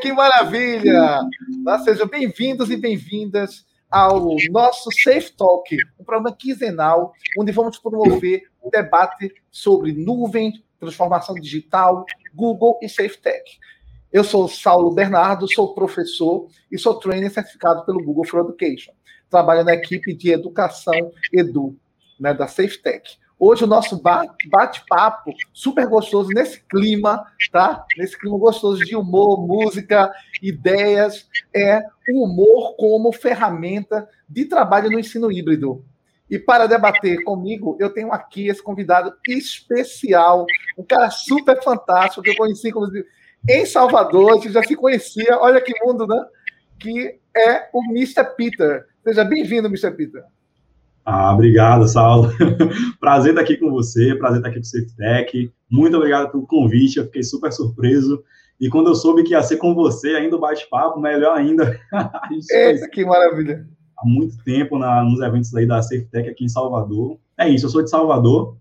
Que maravilha! Sejam bem-vindos e bem-vindas ao nosso Safe Talk, um programa quinzenal onde vamos promover um debate sobre nuvem, transformação digital, Google e Safe Tech. Eu sou Saulo Bernardo, sou professor e sou trainer certificado pelo Google for Education. Trabalho na equipe de educação Edu, né, da Safe Tech. Hoje o nosso bate-papo super gostoso nesse clima, tá? Nesse clima gostoso de humor, música, ideias, é o humor como ferramenta de trabalho no ensino híbrido. E para debater comigo, eu tenho aqui esse convidado especial, um cara super fantástico que eu conheci inclusive em Salvador, gente já se conhecia, olha que mundo, né? Que é o Mr. Peter. Seja bem-vindo, Mr. Peter. Ah, obrigado, Saulo. prazer estar aqui com você, prazer estar aqui com o SafeTech. Muito obrigado pelo convite, eu fiquei super surpreso. E quando eu soube que ia ser com você, ainda o bate-papo, melhor ainda. Eita, que maravilha. Há muito tempo na, nos eventos aí da SafeTech aqui em Salvador. É isso, eu sou de Salvador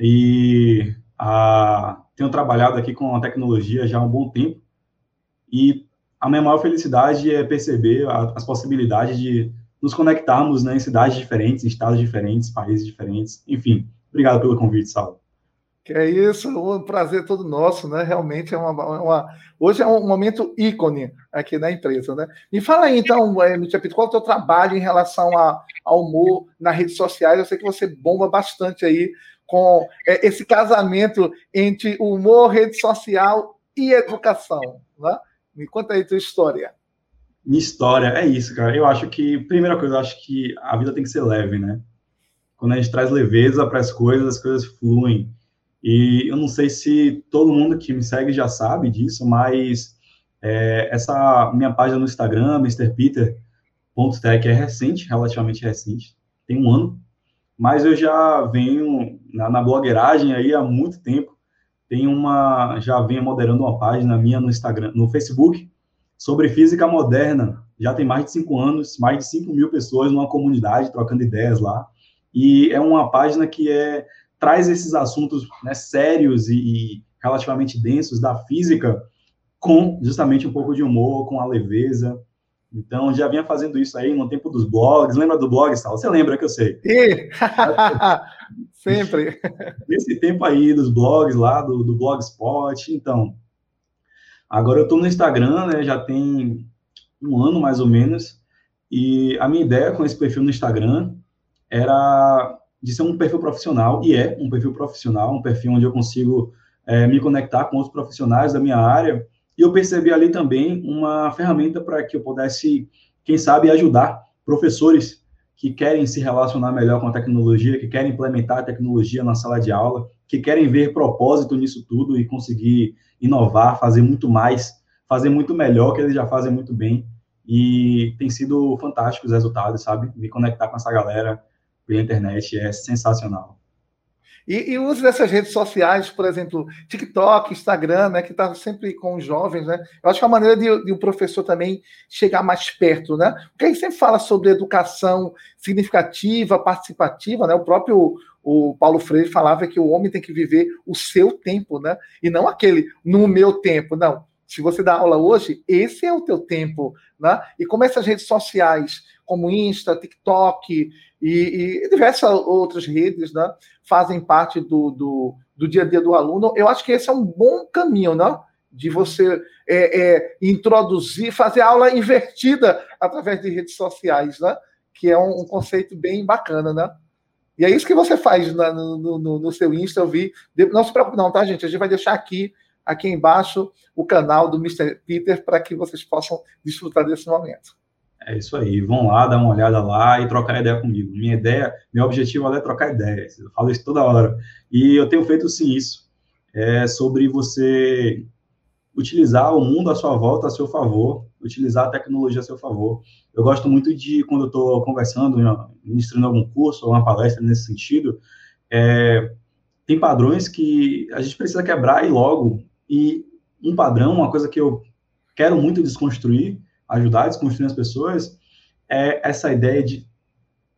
e ah, tenho trabalhado aqui com a tecnologia já há um bom tempo. E a minha maior felicidade é perceber as possibilidades de nos conectarmos né, em cidades diferentes, em estados diferentes, países diferentes. Enfim, obrigado pelo convite, Saulo. Que é isso, um prazer todo nosso, né? Realmente é uma, uma, hoje é um momento ícone aqui na empresa, né? Me fala aí, então, é, Pito, qual é o teu trabalho em relação a, ao humor nas redes sociais? Eu sei que você bomba bastante aí com é, esse casamento entre humor, rede social e educação, né? Me conta aí tua história. Minha história é isso, cara. Eu acho que, primeira coisa, eu acho que a vida tem que ser leve, né? Quando a gente traz leveza para as coisas, as coisas fluem. E eu não sei se todo mundo que me segue já sabe disso, mas é, essa minha página no Instagram, MrPeter.tech, é recente, relativamente recente, tem um ano, mas eu já venho na, na blogueiragem aí há muito tempo. Tem uma, já venho moderando uma página minha no Instagram, no Facebook, sobre física moderna. Já tem mais de cinco anos, mais de 5 mil pessoas numa comunidade trocando ideias lá. E é uma página que é, traz esses assuntos né, sérios e, e relativamente densos da física com justamente um pouco de humor, com a leveza. Então, já vinha fazendo isso aí no tempo dos blogs. Lembra do blog, Sal? Você lembra que eu sei? E... Sempre. Nesse tempo aí dos blogs lá, do, do Blogspot. Então, Agora eu estou no Instagram, né, já tem um ano mais ou menos, e a minha ideia com esse perfil no Instagram era de ser um perfil profissional, e é um perfil profissional, um perfil onde eu consigo é, me conectar com outros profissionais da minha área, e eu percebi ali também uma ferramenta para que eu pudesse, quem sabe, ajudar professores que querem se relacionar melhor com a tecnologia, que querem implementar a tecnologia na sala de aula, que querem ver propósito nisso tudo e conseguir inovar, fazer muito mais, fazer muito melhor que eles já fazem muito bem. E tem sido fantástico os resultados, sabe? Me conectar com essa galera pela internet é sensacional. E, e o uso dessas redes sociais, por exemplo, TikTok, Instagram, né, que está sempre com os jovens, né? Eu acho que é uma maneira de, de um professor também chegar mais perto, né? Porque aí sempre fala sobre educação significativa, participativa, né? O próprio o Paulo Freire falava que o homem tem que viver o seu tempo, né? E não aquele no meu tempo, não. Se você dá aula hoje, esse é o teu tempo, né? E como essas redes sociais, como Insta, TikTok e, e diversas outras redes, né, fazem parte do, do, do, dia a dia do aluno, eu acho que esse é um bom caminho, né? De você é, é, introduzir, fazer aula invertida através de redes sociais, né? Que é um, um conceito bem bacana, né? E é isso que você faz na, no, no, no, seu Insta, eu vi. Não se preocupe, não, tá, gente? A gente vai deixar aqui, aqui embaixo, o canal do Mr. Peter para que vocês possam desfrutar desse momento. É isso aí, vão lá, dar uma olhada lá e trocar ideia comigo. Minha ideia, meu objetivo é trocar ideias. Eu falo isso toda hora. E eu tenho feito sim isso. É sobre você utilizar o mundo à sua volta a seu favor, utilizar a tecnologia a seu favor. Eu gosto muito de, quando eu estou conversando, ministrando algum curso ou uma palestra nesse sentido, é, tem padrões que a gente precisa quebrar e logo. E um padrão, uma coisa que eu quero muito desconstruir, ajudar a desconstruir as pessoas, é essa ideia de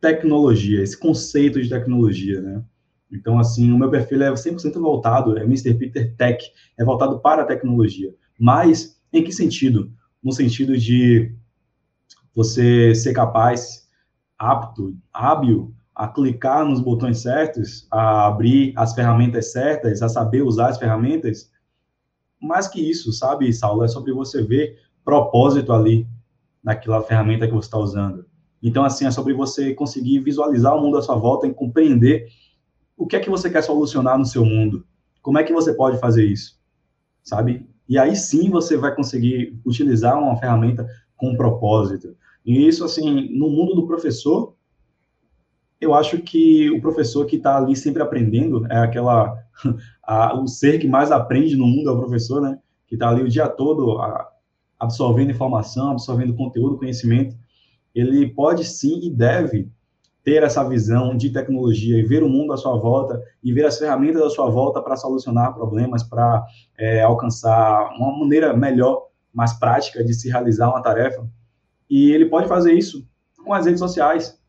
tecnologia, esse conceito de tecnologia, né? Então, assim, o meu perfil é 100% voltado, é Mr. Peter Tech, é voltado para a tecnologia. Mas Em que sentido? No sentido de você ser capaz, apto, hábil a clicar nos botões certos, a abrir as ferramentas certas, a saber usar as ferramentas. Mais que isso, sabe, Saulo, é sobre você ver propósito ali naquela ferramenta que você está usando. Então, assim, é sobre você conseguir visualizar o mundo à sua volta e compreender o que é que você quer solucionar no seu mundo. Como é que você pode fazer isso, sabe? E aí sim você vai conseguir utilizar uma ferramenta com propósito. E isso, assim, no mundo do professor, eu acho que o professor que está ali sempre aprendendo é aquela a, o ser que mais aprende no mundo é o professor, né? Que está ali o dia todo a, absorvendo informação, absorvendo conteúdo, conhecimento. Ele pode sim e deve ter essa visão de tecnologia e ver o mundo à sua volta e ver as ferramentas à sua volta para solucionar problemas, para é, alcançar uma maneira melhor, mais prática de se realizar uma tarefa. E ele pode fazer isso com as redes sociais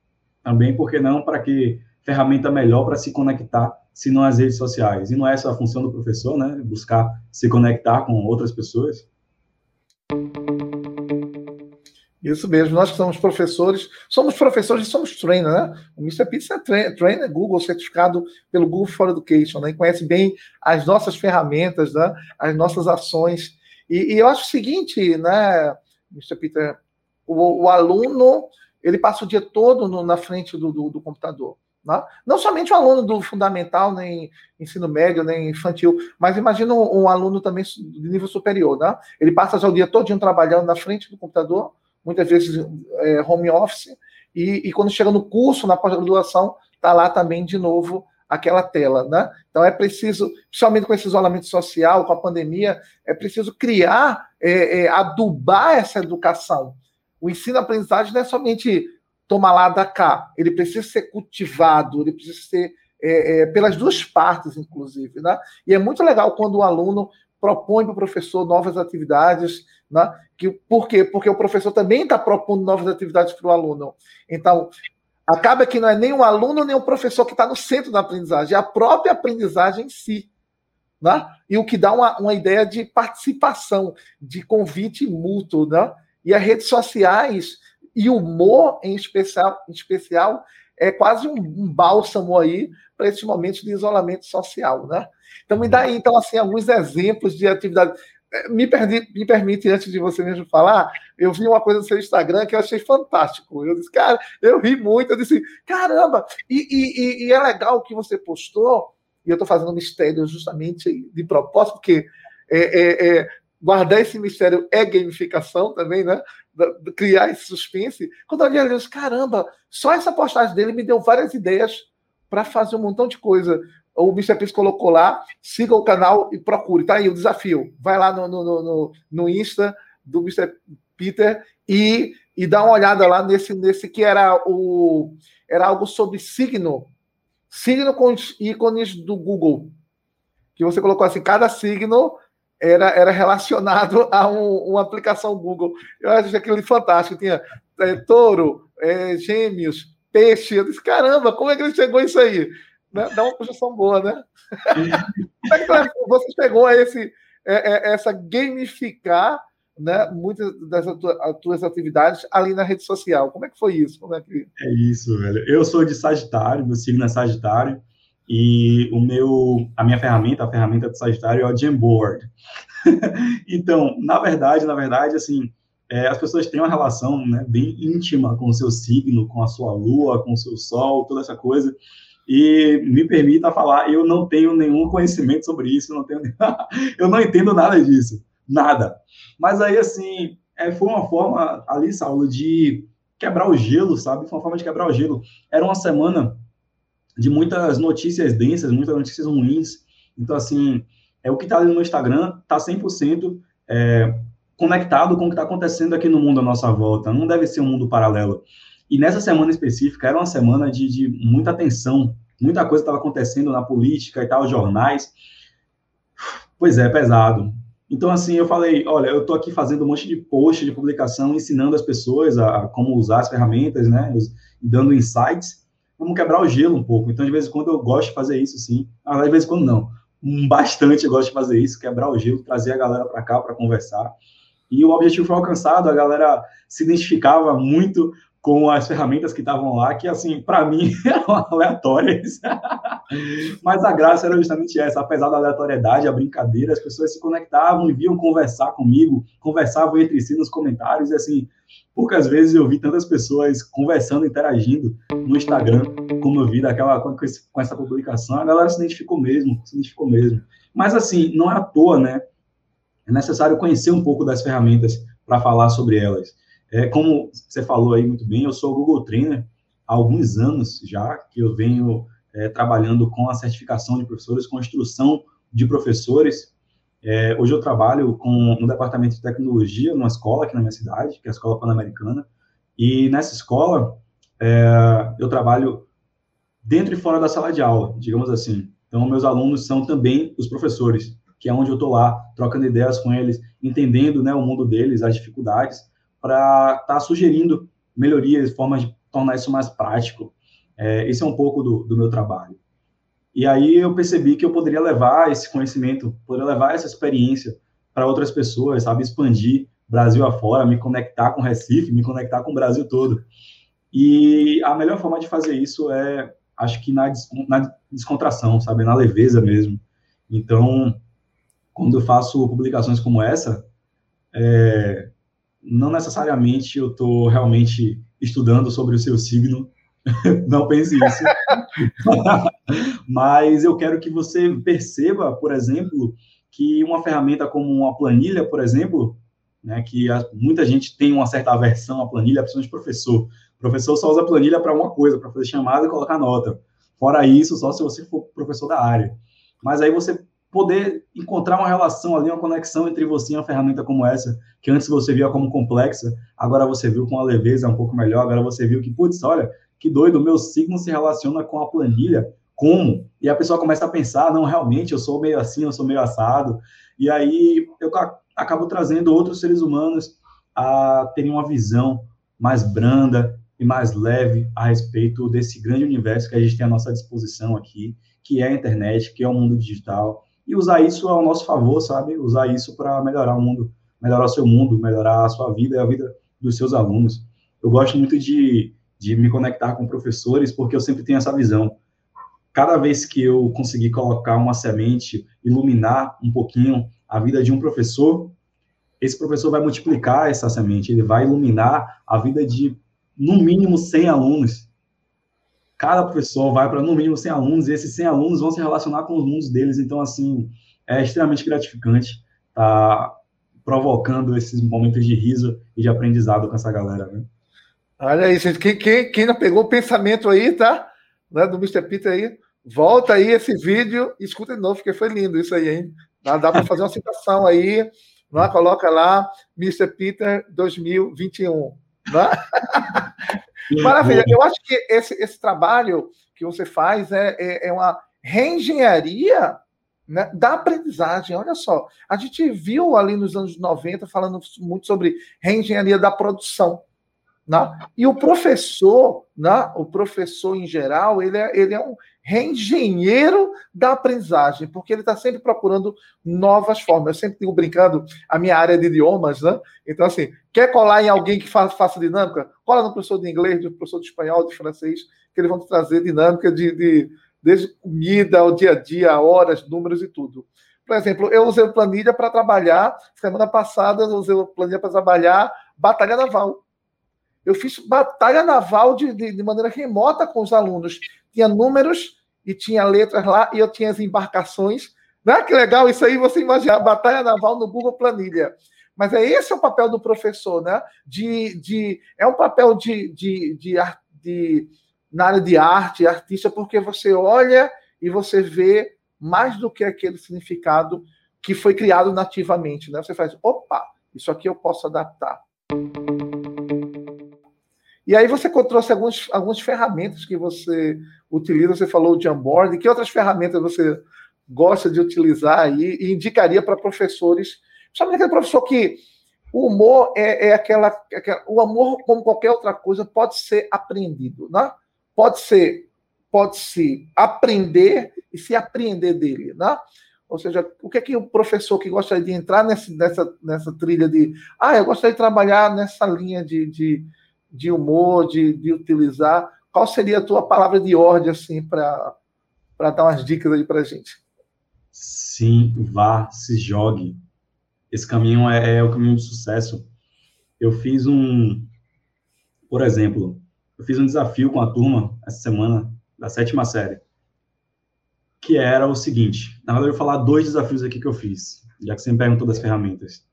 também, porque não para que ferramenta melhor para se conectar, se não as redes sociais. E não é essa a função do professor, né? Buscar se conectar com outras pessoas. Isso mesmo, nós que somos professores, somos professores e somos trainer, né? O Mr. Pizza é trainer, trainer Google, certificado pelo Google for Education, né? E conhece bem as nossas ferramentas, né? As nossas ações. E, e eu acho o seguinte, né, Mr. Peter, o, o, aluno, ele passa o dia todo no, na frente do, do, do computador. Né? Não somente o aluno do fundamental, nem ensino médio, nem infantil, mas imagina um, um aluno também de nível superior. Né? Ele passa o dia todo trabalhando na frente do computador, muitas vezes é, home office, e, e, quando chega no curso, na pós-graduação, está lá também de novo aquela tela, né? Então é preciso, principalmente com esse isolamento social, com a pandemia, é preciso criar, é, é, adubar essa educação. O ensino-aprendizagem não é somente tomar lá da cá, ele precisa ser cultivado, ele precisa ser é, é, pelas duas partes, inclusive, né? E é muito legal quando o aluno propõe para o professor novas atividades, né? Que, por quê? Porque o professor também está propondo novas atividades para o aluno. Então, acaba que não é nem o aluno nem o professor que está no centro da aprendizagem, é a própria aprendizagem em si. Né? E o que dá uma, uma ideia de participação, de convite mútuo. Né? E as redes sociais e o humor, em especial, em especial é quase um, um bálsamo aí para esses momentos de isolamento social. Né? Então, me dá aí, então, assim, alguns exemplos de atividade. É, me, perdi, me permite, antes de você mesmo falar, eu vi uma coisa no seu Instagram que eu achei fantástico. Eu disse, cara, eu ri muito. Eu disse, caramba! E, e, e é legal que você postou, e eu estou fazendo mistério justamente de propósito, porque é, é, é, guardar esse mistério é gamificação também, né? Criar esse suspense. Quando eu olhei, eu disse, caramba, só essa postagem dele me deu várias ideias para fazer um montão de coisa o Mr. Pix colocou lá, siga o canal e procure. Tá aí o desafio. Vai lá no, no, no, no Insta do Mr. Peter e, e dá uma olhada lá nesse, nesse que era o era algo sobre signo. Signo com os ícones do Google. Que você colocou assim, cada signo era, era relacionado a um, uma aplicação Google. Eu acho aquilo fantástico. Tinha é, touro, é, gêmeos, peixe. Eu disse, caramba, como é que ele chegou isso aí? né? dá uma projeção boa, né? Como é que você chegou a esse, é, é, essa gamificar né, muitas das tuas atividades ali na rede social. Como é que foi isso? Como é, que... é isso, velho. Eu sou de Sagitário, meu signo é Sagitário, e o meu, a minha ferramenta, a ferramenta do Sagitário é o Jamboard. então, na verdade, na verdade, assim, é, as pessoas têm uma relação né, bem íntima com o seu signo, com a sua lua, com o seu sol, toda essa coisa. E me permita falar, eu não tenho nenhum conhecimento sobre isso, não tenho, eu não entendo nada disso, nada. Mas aí, assim, é, foi uma forma ali, Saulo, de quebrar o gelo, sabe? Foi uma forma de quebrar o gelo. Era uma semana de muitas notícias densas, muitas notícias ruins. Então, assim, é o que está ali no Instagram, está 100% é, conectado com o que está acontecendo aqui no mundo à nossa volta. Não deve ser um mundo paralelo. E nessa semana específica era uma semana de, de muita tensão, muita coisa estava acontecendo na política e tal, jornais. Pois é, pesado. Então, assim, eu falei, olha, eu estou aqui fazendo um monte de post de publicação, ensinando as pessoas a, a como usar as ferramentas, né, dando insights, vamos quebrar o gelo um pouco. Então, de vez em quando, eu gosto de fazer isso, sim. Ah, de vez em quando, não. Bastante eu gosto de fazer isso, quebrar o gelo, trazer a galera para cá para conversar. E o objetivo foi alcançado, a galera se identificava muito com as ferramentas que estavam lá, que, assim, para mim, eram aleatórias. Mas a graça era justamente essa, apesar da aleatoriedade, a brincadeira, as pessoas se conectavam e viam conversar comigo, conversavam entre si nos comentários, e, assim, poucas vezes eu vi tantas pessoas conversando, interagindo no Instagram, como eu vi daquela, com, com essa publicação, a galera se identificou mesmo, se identificou mesmo. Mas, assim, não é à toa, né? É necessário conhecer um pouco das ferramentas para falar sobre elas. É, como você falou aí muito bem, eu sou Google Trainer há alguns anos já, que eu venho é, trabalhando com a certificação de professores, com a instrução de professores. É, hoje eu trabalho com, no departamento de tecnologia, numa escola aqui na minha cidade, que é a Escola Pan-Americana, e nessa escola é, eu trabalho dentro e fora da sala de aula, digamos assim. Então, meus alunos são também os professores, que é onde eu estou lá, trocando ideias com eles, entendendo né, o mundo deles, as dificuldades, para estar tá sugerindo melhorias, formas de tornar isso mais prático. É, esse é um pouco do, do meu trabalho. E aí eu percebi que eu poderia levar esse conhecimento, poderia levar essa experiência para outras pessoas, sabe, expandir Brasil afora, me conectar com Recife, me conectar com o Brasil todo. E a melhor forma de fazer isso é, acho que na, na descontração, sabe, na leveza mesmo. Então, quando eu faço publicações como essa, é, não necessariamente eu estou realmente estudando sobre o seu signo, não pense isso. Mas eu quero que você perceba, por exemplo, que uma ferramenta como uma planilha, por exemplo, né, que a, muita gente tem uma certa aversão à planilha, principalmente professor. O professor só usa planilha para uma coisa, para fazer chamada e colocar nota. Fora isso, só se você for professor da área. Mas aí você poder encontrar uma relação ali, uma conexão entre você e uma ferramenta como essa, que antes você via como complexa, agora você viu com uma leveza um pouco melhor, agora você viu que, putz, olha, que doido, o meu signo se relaciona com a planilha, como? E a pessoa começa a pensar, não, realmente, eu sou meio assim, eu sou meio assado, e aí eu acabo trazendo outros seres humanos a terem uma visão mais branda e mais leve a respeito desse grande universo que a gente tem à nossa disposição aqui, que é a internet, que é o mundo digital, e usar isso ao nosso favor, sabe? Usar isso para melhorar o mundo, melhorar o seu mundo, melhorar a sua vida e a vida dos seus alunos. Eu gosto muito de, de me conectar com professores porque eu sempre tenho essa visão. Cada vez que eu conseguir colocar uma semente, iluminar um pouquinho a vida de um professor, esse professor vai multiplicar essa semente, ele vai iluminar a vida de, no mínimo, 100 alunos cada professor vai para no mínimo 100 alunos, e esses 100 alunos vão se relacionar com os mundos deles, então, assim, é extremamente gratificante estar tá provocando esses momentos de riso e de aprendizado com essa galera, né? Olha aí, gente, quem, quem, quem não pegou o pensamento aí, tá? Né, do Mr. Peter aí, volta aí esse vídeo e escuta de novo, porque foi lindo isso aí, hein? Dá, dá para fazer uma citação aí, né? coloca lá, Mr. Peter 2021. Né? Maravilha. Eu acho que esse, esse trabalho que você faz é, é, é uma reengenharia né, da aprendizagem. Olha só, a gente viu ali nos anos 90 falando muito sobre reengenharia da produção. Né? E o professor, né, o professor em geral, ele é, ele é um reengenheiro da aprendizagem, porque ele está sempre procurando novas formas. Eu sempre digo brincando, a minha área de idiomas, né? Então, assim, quer colar em alguém que faça, dinâmica? Cola no professor de inglês, no professor de espanhol, de francês, que eles vão te trazer dinâmica de, de desde comida ao dia a dia, horas, números e tudo. Por exemplo, eu usei planilha para trabalhar, semana passada eu usei planilha para trabalhar batalha naval. Eu fiz batalha naval de, de, de, maneira remota com os alunos. Tinha números e tinha letras lá, e eu tinha as embarcações. Né? Que legal isso aí, você imaginar, batalha naval no Google Planilha. Mas é esse é o papel do professor, né? De, de, é um papel de, de, de, de, na área de arte, artista, porque você olha e você vê mais do que aquele significado que foi criado nativamente. Né? Você faz, opa, isso aqui eu posso adaptar. E aí você trouxe alguns, algumas ferramentas que você utiliza, você falou de onboarding, que outras ferramentas você gosta de utilizar aí e indicaria para professores, sabe aquele professor que o humor é, é aquela, aquela, o amor como qualquer outra coisa pode ser aprendido, né? Pode ser pode se aprender e se apreender dele, né? Ou seja, o que é que o professor que gostaria de entrar nessa, nessa, nessa trilha de ah, eu gostaria de trabalhar nessa linha de, de, de humor, de, de utilizar, qual seria a tua palavra de ordem assim para dar umas dicas aí para gente? Sim, vá, se jogue. Esse caminho é, é o caminho do sucesso. Eu fiz um, por exemplo, eu fiz um desafio com a turma essa semana da sétima série que era o seguinte. Na verdade, eu vou falar dois desafios aqui que eu fiz, já que você me perguntou das ferramentas.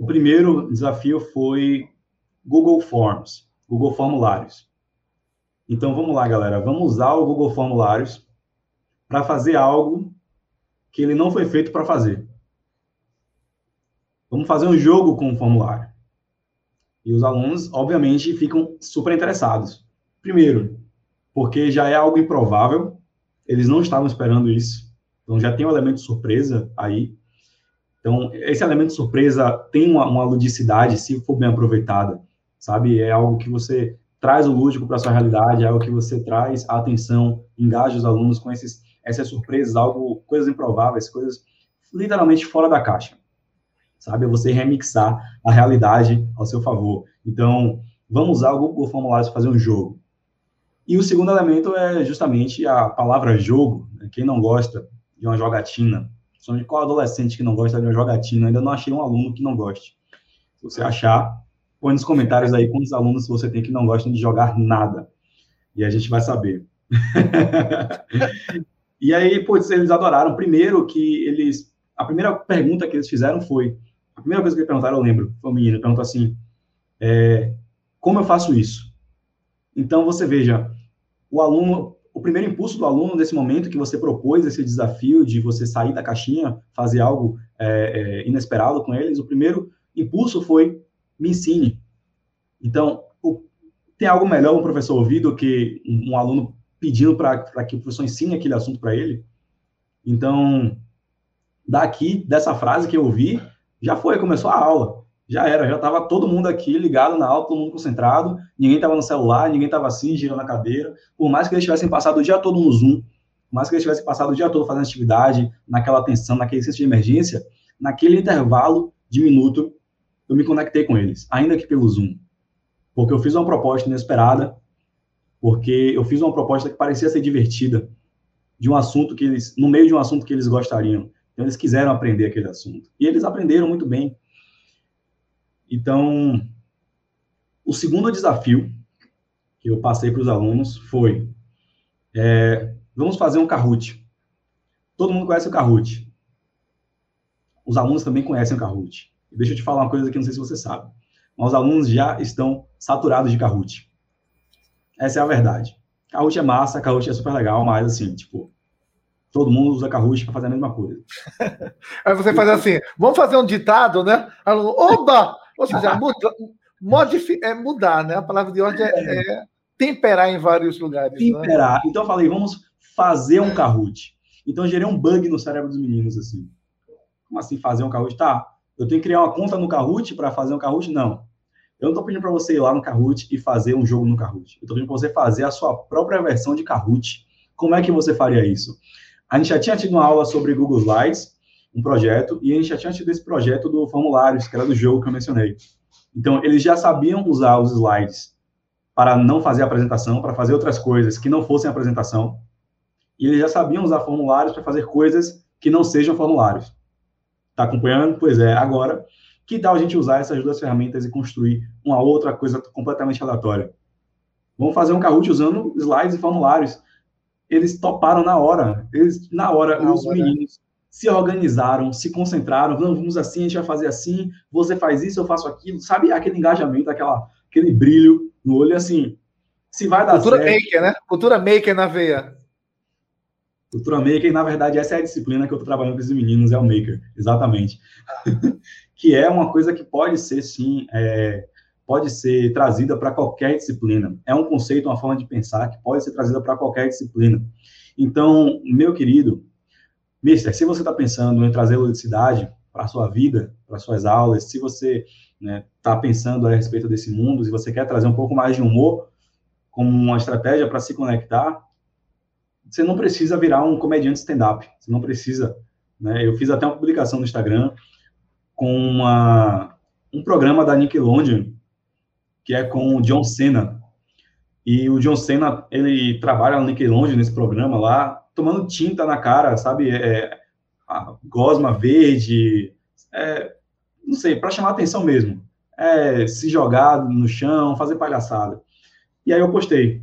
O primeiro desafio foi Google Forms, Google Formulários. Então, vamos lá, galera. Vamos usar o Google Formulários para fazer algo que ele não foi feito para fazer. Vamos fazer um jogo com o formulário. E os alunos, obviamente, ficam super interessados. Primeiro, porque já é algo improvável, eles não estavam esperando isso. Então já tem um elemento surpresa aí. Então, esse elemento surpresa tem uma, uma ludicidade, se for bem aproveitada, sabe? É algo que você traz o lúdico para sua realidade, é algo que você traz a atenção, engaja os alunos com esses, essas surpresas, algo, coisas improváveis, coisas literalmente fora da caixa, sabe? É você remixar a realidade ao seu favor. Então, vamos usar o Google Formulários para fazer um jogo. E o segundo elemento é justamente a palavra jogo. Né? Quem não gosta de uma jogatina, de qual adolescente que não gosta de uma jogatina, ainda não achei um aluno que não goste. Se você achar, põe nos comentários aí quantos alunos você tem que não gostam de jogar nada. E a gente vai saber. e aí, putz, eles adoraram. Primeiro que eles. A primeira pergunta que eles fizeram foi. A primeira coisa que eles perguntaram, eu lembro, foi o menino, perguntou assim: é, como eu faço isso? Então, você veja, o aluno, o primeiro impulso do aluno nesse momento que você propôs esse desafio de você sair da caixinha, fazer algo é, é, inesperado com eles, o primeiro impulso foi me ensine. Então, o, tem algo melhor um professor ouvir do que um, um aluno pedindo para que o professor ensine aquele assunto para ele? Então, daqui, dessa frase que eu ouvi, já foi, começou a aula já era, já estava todo mundo aqui ligado na aula, todo mundo concentrado, ninguém estava no celular, ninguém estava assim, girando a cadeira. Por mais que eles tivessem passado o dia todo no Zoom, por mais que eles tivessem passado o dia todo fazendo atividade, naquela tensão, naquele centro de emergência, naquele intervalo de minuto, eu me conectei com eles, ainda que pelo Zoom. Porque eu fiz uma proposta inesperada, porque eu fiz uma proposta que parecia ser divertida, de um assunto que eles, no meio de um assunto que eles gostariam. Então, eles quiseram aprender aquele assunto. E eles aprenderam muito bem. Então, o segundo desafio que eu passei para os alunos foi: é, vamos fazer um Kahoot. Todo mundo conhece o Kahoot. Os alunos também conhecem o Kahoot. E deixa eu te falar uma coisa que não sei se você sabe. Mas os alunos já estão saturados de Kahoot. Essa é a verdade. Kahoot é massa, Kahoot é super legal, mas assim, tipo, todo mundo usa Kahoot para fazer a mesma coisa. Aí você faz assim, vamos fazer um ditado, né? Aluno, oba! Ou seja, muda, é mudar, né? A palavra de ordem é, é, é temperar em vários lugares. Né? Temperar. Né? Então eu falei, vamos fazer um Kahoot. Então eu gerei um bug no cérebro dos meninos, assim. Como assim fazer um Kahoot? Tá, eu tenho que criar uma conta no Kahoot para fazer um Kahoot? Não. Eu não estou pedindo para você ir lá no Kahoot e fazer um jogo no Kahoot. Eu estou pedindo para você fazer a sua própria versão de Kahoot. Como é que você faria isso? A gente já tinha tido uma aula sobre Google Slides, um projeto, e a gente já tinha tido esse projeto do formulários, que era do jogo que eu mencionei. Então, eles já sabiam usar os slides para não fazer apresentação, para fazer outras coisas que não fossem apresentação, e eles já sabiam usar formulários para fazer coisas que não sejam formulários. Está acompanhando? Pois é, agora, que tal a gente usar essas duas ferramentas e construir uma outra coisa completamente aleatória? Vamos fazer um Kahoot usando slides e formulários. Eles toparam na hora. Eles, na hora, na os hora. meninos se organizaram, se concentraram, vamos assim, a gente vai fazer assim, você faz isso, eu faço aquilo, sabe? Aquele engajamento, aquela, aquele brilho no olho, assim, se vai dar Cultura certo... maker, né? Cultura maker na veia. Cultura maker, na verdade, essa é a disciplina que eu estou trabalhando com esses meninos, é o maker, exatamente. que é uma coisa que pode ser, sim, é, pode ser trazida para qualquer disciplina. É um conceito, uma forma de pensar que pode ser trazida para qualquer disciplina. Então, meu querido, Mister, se você está pensando em trazer ludicidade para a sua vida, para suas aulas, se você está né, tá pensando a respeito desse mundo, se você quer trazer um pouco mais de humor como uma estratégia para se conectar, você não precisa virar um comediante stand-up. Você não precisa Né? Eu fiz até uma publicação no Instagram com uma, um programa da Nickelodeon, que é com o John Cena. E o John Cena, ele trabalha no Nickelodeon, nesse programa lá, tomando tinta na cara, sabe? É, gosma verde, é, não sei, para chamar atenção mesmo. É, se jogar no chão, fazer palhaçada. E aí eu postei.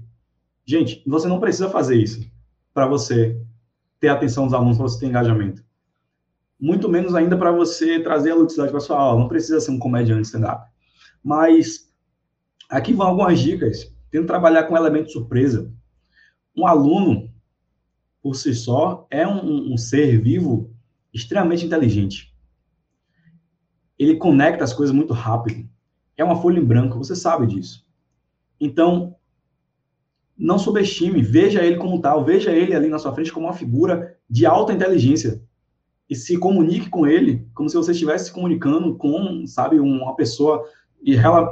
Gente, você não precisa fazer isso para você ter atenção dos alunos, para você ter engajamento. Muito menos ainda para você trazer a ludicidade para sua aula. Não precisa ser um comediante stand-up. Mas aqui vão algumas dicas. Tendo trabalhar com elemento surpresa. Um aluno, por si só, é um, um ser vivo extremamente inteligente. Ele conecta as coisas muito rápido. É uma folha em branco, você sabe disso. Então, não subestime, veja ele como tal, veja ele ali na sua frente como uma figura de alta inteligência e se comunique com ele como se você estivesse se comunicando com, sabe, uma pessoa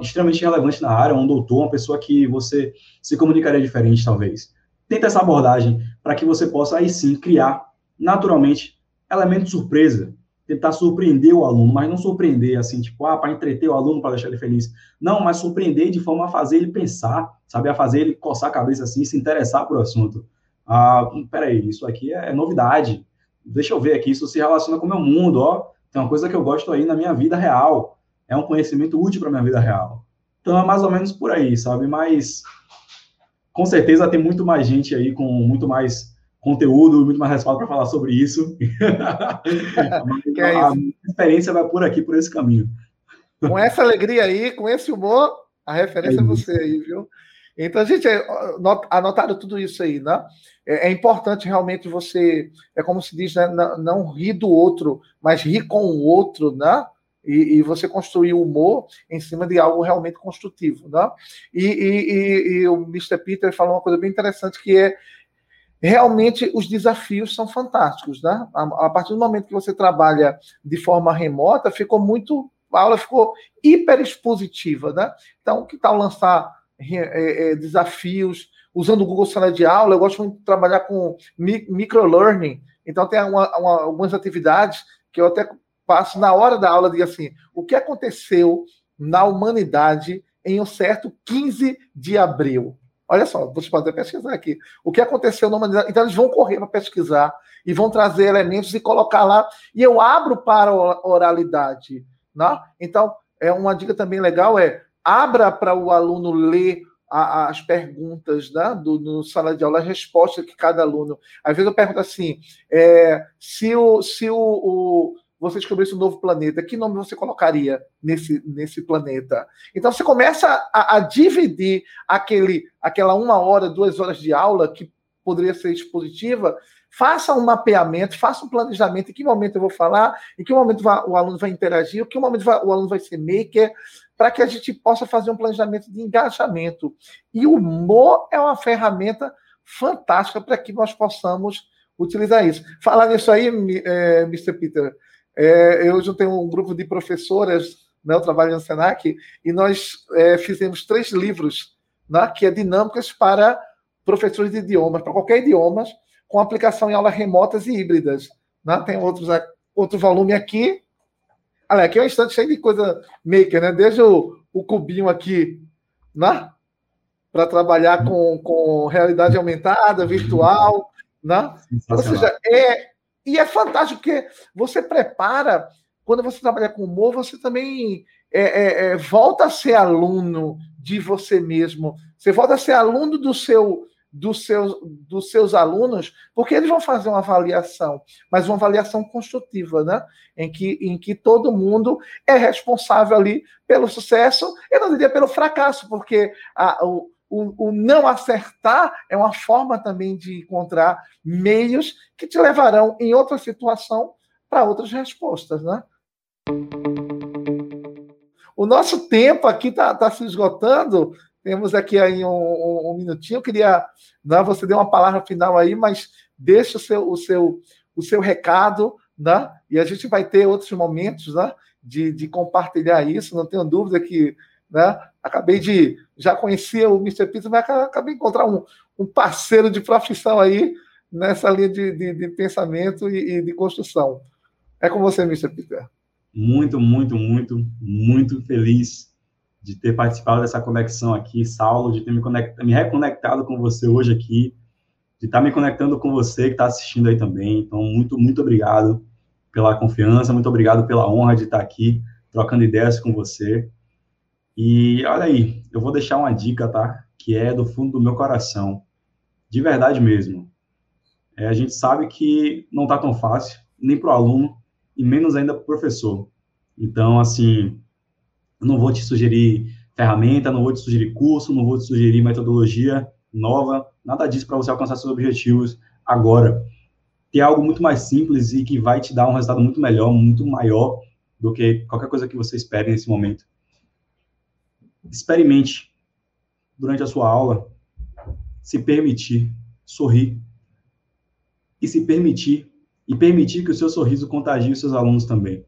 extremamente relevante na área, um doutor, uma pessoa que você se comunicaria diferente, talvez. Tenta essa abordagem para que você possa, aí sim, criar naturalmente elemento de surpresa, tentar surpreender o aluno, mas não surpreender assim, tipo, ah, para entreter o aluno, para deixar ele feliz. Não, mas surpreender de forma a fazer ele pensar, sabe? A fazer ele coçar a cabeça assim, se interessar por assunto. Ah, peraí, isso aqui é, novidade. Deixa eu ver aqui, isso se relaciona com o meu mundo, ó. Tem uma coisa que eu gosto aí na minha vida real. É um conhecimento útil para minha vida real. Então é mais ou menos por aí, sabe? Mas com certeza tem muito mais gente aí com muito mais conteúdo, muito mais respaldo para falar sobre isso. é a minha experiência vai por aqui, por esse caminho. Com essa alegria aí, com esse humor, a referência é, é você aí, viu? Então, gente, é, anotaram tudo isso aí, né? É, é, importante realmente você, é como se diz, né? não, rir do outro, mas rir com o outro, né? E, e, você construir o humor em cima de algo realmente construtivo, né? E, e, e, o Mr. Peter falou uma coisa bem interessante que é realmente os desafios são fantásticos, né? A, a, partir do momento que você trabalha de forma remota, ficou muito, a aula ficou hiper expositiva, né? Então, que tal lançar é, é, desafios usando o Google Sala de Aula? Eu gosto muito de trabalhar com microlearning, então tem uma, uma, algumas atividades que eu até passo na hora da aula de assim, o que aconteceu na humanidade em um certo 15 de abril? Olha só, você pode pesquisar aqui. O que aconteceu na humanidade. Então, eles vão correr para pesquisar e vão trazer elementos e colocar lá. E eu abro para a oralidade. Né? Então, é uma dica também legal: é abra para o aluno ler a, as perguntas né, do, no sala de aula, as respostas que cada aluno. Às vezes eu pergunto assim: é, se o. Se o, o você descobrisse um novo planeta, que nome você colocaria nesse, nesse planeta? Então você começa a, a, dividir aquele, aquela uma hora, duas horas de aula que poderia ser expositiva, faça um mapeamento, faça um planejamento, em que momento eu vou falar, em que momento o aluno vai interagir, em que momento o aluno vai ser maker, para que a gente possa fazer um planejamento de engajamento. E o humor é uma ferramenta fantástica para que nós possamos utilizar isso. Falar nisso aí, Mr. Peter, é, eu juntei um grupo de professoras, né, eu trabalho no Senac, e nós é, fizemos três livros, né, que é dinâmicas para professores de idiomas, para qualquer idioma, com aplicação em aulas remotas e híbridas. Né? Tem outros, outro volume aqui. Olha, aqui é um instante cheio de coisa maker, né? Desde o, o cubinho aqui, né? Para trabalhar com, com realidade aumentada, virtual, né? Ou seja, é, e é fantástico, porque você prepara, quando você trabalha com humor, você também é, é, é, volta a ser aluno de você mesmo. Você volta a ser aluno do seu, dos, seus, dos seus alunos, porque eles vão fazer uma avaliação, mas uma avaliação construtiva, né? Em que, em que todo mundo é responsável ali pelo sucesso, eu não diria pelo fracasso, porque a, o, o, o, não acertar é uma forma também de encontrar meios que te levarão em outra situação para outras respostas, né? O nosso tempo aqui está tá se esgotando. Temos aqui aí um, um, um minutinho. Eu queria né, você dê uma palavra final aí, mas deixe o seu, o seu, o seu recado, né? E a gente vai ter outros momentos, né? De, de compartilhar isso. Não tenho dúvida que né? Acabei de. Já conhecia o Mr. Peter, mas acabei de encontrar um, um parceiro de profissão aí nessa linha de, de, de pensamento e, e, de construção. É com você, Mr. Peter. Muito, muito, muito, muito feliz de ter participado dessa conexão aqui, Saulo, de ter me, me reconectado com você hoje aqui, de estar me conectando com você que está assistindo aí também. Então, muito, muito obrigado pela confiança, muito obrigado pela honra de estar aqui trocando ideias com você. E olha aí, eu vou deixar uma dica, tá? Que é do fundo do meu coração, de verdade mesmo. É, a gente sabe que não está tão fácil, nem para o aluno, e menos ainda para o professor. Então, assim, não vou te sugerir ferramenta, não vou te sugerir curso, não vou te sugerir metodologia nova, nada disso para você alcançar seus objetivos agora. Ter algo muito mais simples e que vai te dar um resultado muito melhor, muito maior do que qualquer coisa que você espere nesse momento. Experimente durante a sua aula se permitir sorrir e se permitir e permitir que o seu sorriso contagie os seus alunos também.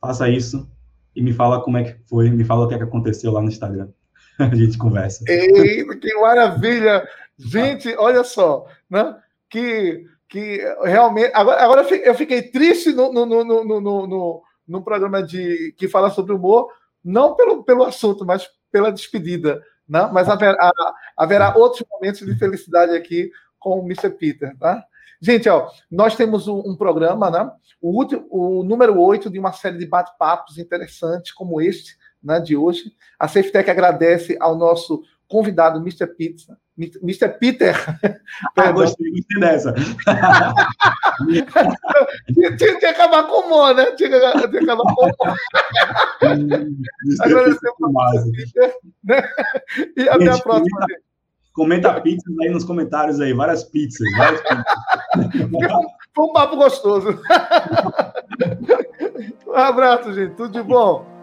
Faça isso e me fala como é que foi, me fala o que, é que aconteceu lá no Instagram. A gente conversa. Eita, que maravilha! Gente, olha só, né? Que, que realmente. Agora, agora eu fiquei triste no, no, no, no, no, no programa de, que fala sobre humor, não pelo, pelo assunto, mas pela despedida. Né? Mas haverá, haverá outros momentos de felicidade aqui com o Mr. Peter, tá? Gente, ó, nós temos um, um programa, né? O, último, o número 8 de uma série de bate-papos interessantes como este, né, de hoje. A SafeTech agradece ao nosso convidado, Mr. Pizza. Mr. Peter. Ah, gostei, gostei dessa. tinha, tinha, que acabar com o Mo, né? Tinha que, tinha que acabar com o Mo. Agradecemos ao Mr. Peter. Né? E até a próxima, gente. Comenta pizzas aí nos comentários aí, várias pizzas. Várias pizzas. Foi um papo gostoso. Um abraço, gente. Tudo de bom.